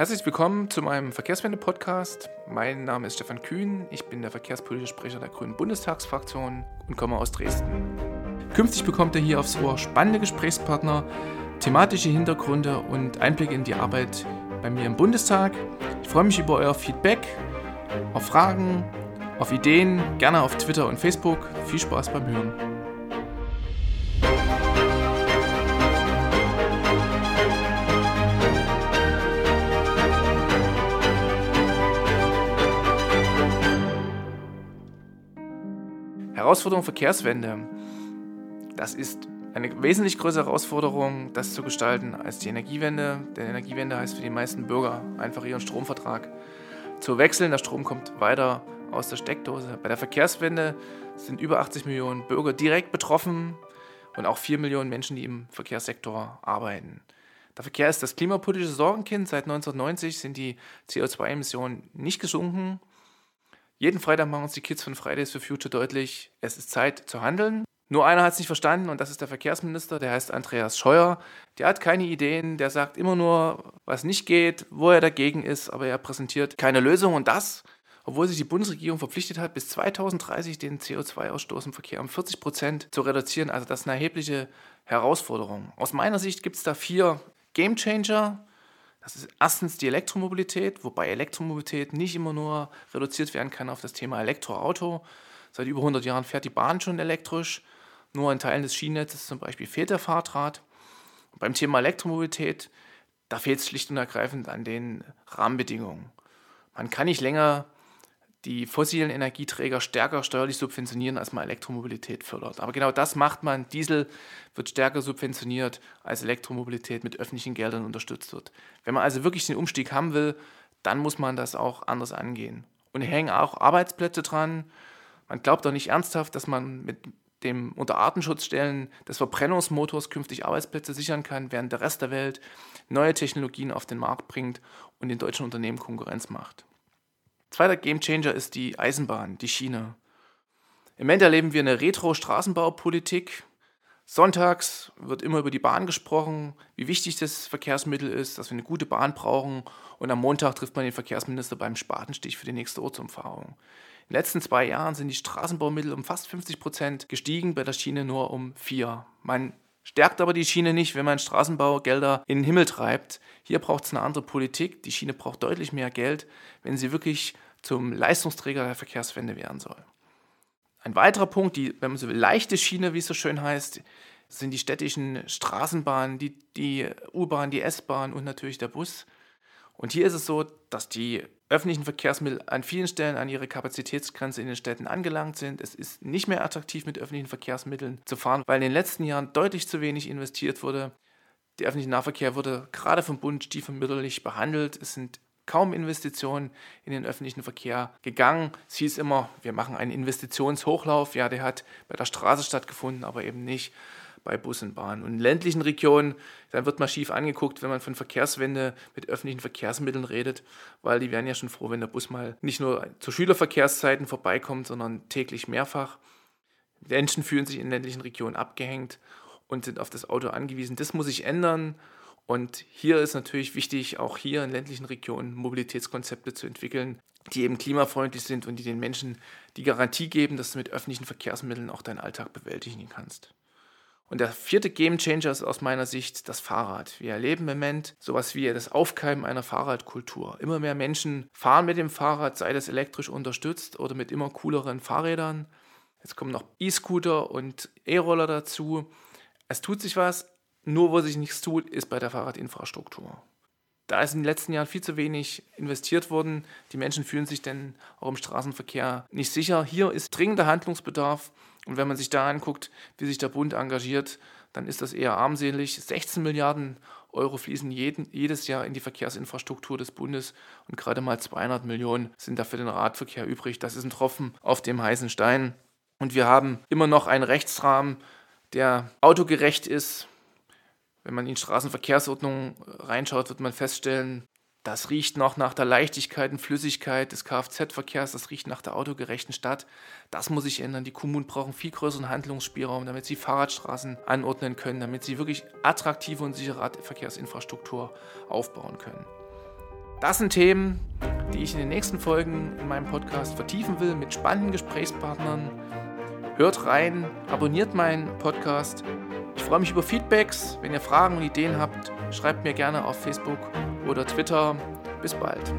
Herzlich willkommen zu meinem Verkehrswende-Podcast. Mein Name ist Stefan Kühn, ich bin der verkehrspolitische Sprecher der Grünen Bundestagsfraktion und komme aus Dresden. Künftig bekommt ihr hier aufs Ohr spannende Gesprächspartner, thematische Hintergründe und Einblicke in die Arbeit bei mir im Bundestag. Ich freue mich über euer Feedback, auf Fragen, auf Ideen, gerne auf Twitter und Facebook. Viel Spaß beim Hören. Herausforderung Verkehrswende. Das ist eine wesentlich größere Herausforderung, das zu gestalten als die Energiewende. Denn Energiewende heißt für die meisten Bürger einfach ihren Stromvertrag zu wechseln. Der Strom kommt weiter aus der Steckdose. Bei der Verkehrswende sind über 80 Millionen Bürger direkt betroffen und auch 4 Millionen Menschen, die im Verkehrssektor arbeiten. Der Verkehr ist das klimapolitische Sorgenkind. Seit 1990 sind die CO2-Emissionen nicht gesunken. Jeden Freitag machen uns die Kids von Fridays for Future deutlich, es ist Zeit zu handeln. Nur einer hat es nicht verstanden und das ist der Verkehrsminister, der heißt Andreas Scheuer. Der hat keine Ideen, der sagt immer nur, was nicht geht, wo er dagegen ist, aber er präsentiert keine Lösung und das, obwohl sich die Bundesregierung verpflichtet hat, bis 2030 den CO2-Ausstoß im Verkehr um 40 Prozent zu reduzieren. Also das ist eine erhebliche Herausforderung. Aus meiner Sicht gibt es da vier Gamechanger. Das ist erstens die Elektromobilität, wobei Elektromobilität nicht immer nur reduziert werden kann auf das Thema Elektroauto. Seit über 100 Jahren fährt die Bahn schon elektrisch. Nur in Teilen des Schienennetzes zum Beispiel fehlt der Fahrdraht. Und beim Thema Elektromobilität, da fehlt es schlicht und ergreifend an den Rahmenbedingungen. Man kann nicht länger die fossilen Energieträger stärker steuerlich subventionieren, als man Elektromobilität fördert. Aber genau das macht man. Diesel wird stärker subventioniert, als Elektromobilität mit öffentlichen Geldern unterstützt wird. Wenn man also wirklich den Umstieg haben will, dann muss man das auch anders angehen. Und hängen auch Arbeitsplätze dran. Man glaubt doch nicht ernsthaft, dass man mit dem unter Artenschutzstellen des Verbrennungsmotors künftig Arbeitsplätze sichern kann, während der Rest der Welt neue Technologien auf den Markt bringt und den deutschen Unternehmen Konkurrenz macht. Zweiter Gamechanger ist die Eisenbahn, die Schiene. Im Moment erleben wir eine Retro-Straßenbaupolitik. Sonntags wird immer über die Bahn gesprochen, wie wichtig das Verkehrsmittel ist, dass wir eine gute Bahn brauchen. Und am Montag trifft man den Verkehrsminister beim Spatenstich für die nächste Ortsumfahrung. In den letzten zwei Jahren sind die Straßenbaumittel um fast 50 Prozent gestiegen, bei der Schiene nur um vier. Man stärkt aber die Schiene nicht, wenn man Straßenbaugelder in den Himmel treibt. Hier braucht es eine andere Politik. Die Schiene braucht deutlich mehr Geld, wenn sie wirklich zum Leistungsträger der Verkehrswende werden soll. Ein weiterer Punkt, die, wenn man so will, leichte Schiene, wie es so schön heißt, sind die städtischen Straßenbahnen, die, die U-Bahn, die S-Bahn und natürlich der Bus. Und hier ist es so, dass die öffentlichen Verkehrsmittel an vielen Stellen an ihre Kapazitätsgrenze in den Städten angelangt sind. Es ist nicht mehr attraktiv, mit öffentlichen Verkehrsmitteln zu fahren, weil in den letzten Jahren deutlich zu wenig investiert wurde. Der öffentliche Nahverkehr wurde gerade vom Bund stiefmütterlich behandelt. Es sind kaum Investitionen in den öffentlichen Verkehr gegangen. Es hieß immer, wir machen einen Investitionshochlauf. Ja, der hat bei der Straße stattgefunden, aber eben nicht bei Bus und Bahn. Und in ländlichen Regionen, dann wird man schief angeguckt, wenn man von Verkehrswende mit öffentlichen Verkehrsmitteln redet, weil die wären ja schon froh, wenn der Bus mal nicht nur zu Schülerverkehrszeiten vorbeikommt, sondern täglich mehrfach. Menschen fühlen sich in ländlichen Regionen abgehängt und sind auf das Auto angewiesen. Das muss sich ändern. Und hier ist natürlich wichtig, auch hier in ländlichen Regionen Mobilitätskonzepte zu entwickeln, die eben klimafreundlich sind und die den Menschen die Garantie geben, dass du mit öffentlichen Verkehrsmitteln auch deinen Alltag bewältigen kannst. Und der vierte Gamechanger ist aus meiner Sicht das Fahrrad. Wir erleben im Moment sowas wie das Aufkeimen einer Fahrradkultur. Immer mehr Menschen fahren mit dem Fahrrad, sei das elektrisch unterstützt oder mit immer cooleren Fahrrädern. Jetzt kommen noch E-Scooter und E-Roller dazu. Es tut sich was, nur wo sich nichts tut, ist bei der Fahrradinfrastruktur. Da ist in den letzten Jahren viel zu wenig investiert worden. Die Menschen fühlen sich denn auch im Straßenverkehr nicht sicher. Hier ist dringender Handlungsbedarf. Und wenn man sich da anguckt, wie sich der Bund engagiert, dann ist das eher armselig. 16 Milliarden Euro fließen jeden, jedes Jahr in die Verkehrsinfrastruktur des Bundes und gerade mal 200 Millionen sind da für den Radverkehr übrig. Das ist ein Tropfen auf dem heißen Stein. Und wir haben immer noch einen Rechtsrahmen, der autogerecht ist. Wenn man in die Straßenverkehrsordnung reinschaut, wird man feststellen, das riecht noch nach der Leichtigkeit und Flüssigkeit des Kfz-Verkehrs, das riecht nach der autogerechten Stadt. Das muss sich ändern. Die Kommunen brauchen viel größeren Handlungsspielraum, damit sie Fahrradstraßen anordnen können, damit sie wirklich attraktive und sichere Verkehrsinfrastruktur aufbauen können. Das sind Themen, die ich in den nächsten Folgen in meinem Podcast vertiefen will mit spannenden Gesprächspartnern. Hört rein, abonniert meinen Podcast. Freue mich über Feedbacks. Wenn ihr Fragen und Ideen habt, schreibt mir gerne auf Facebook oder Twitter. Bis bald.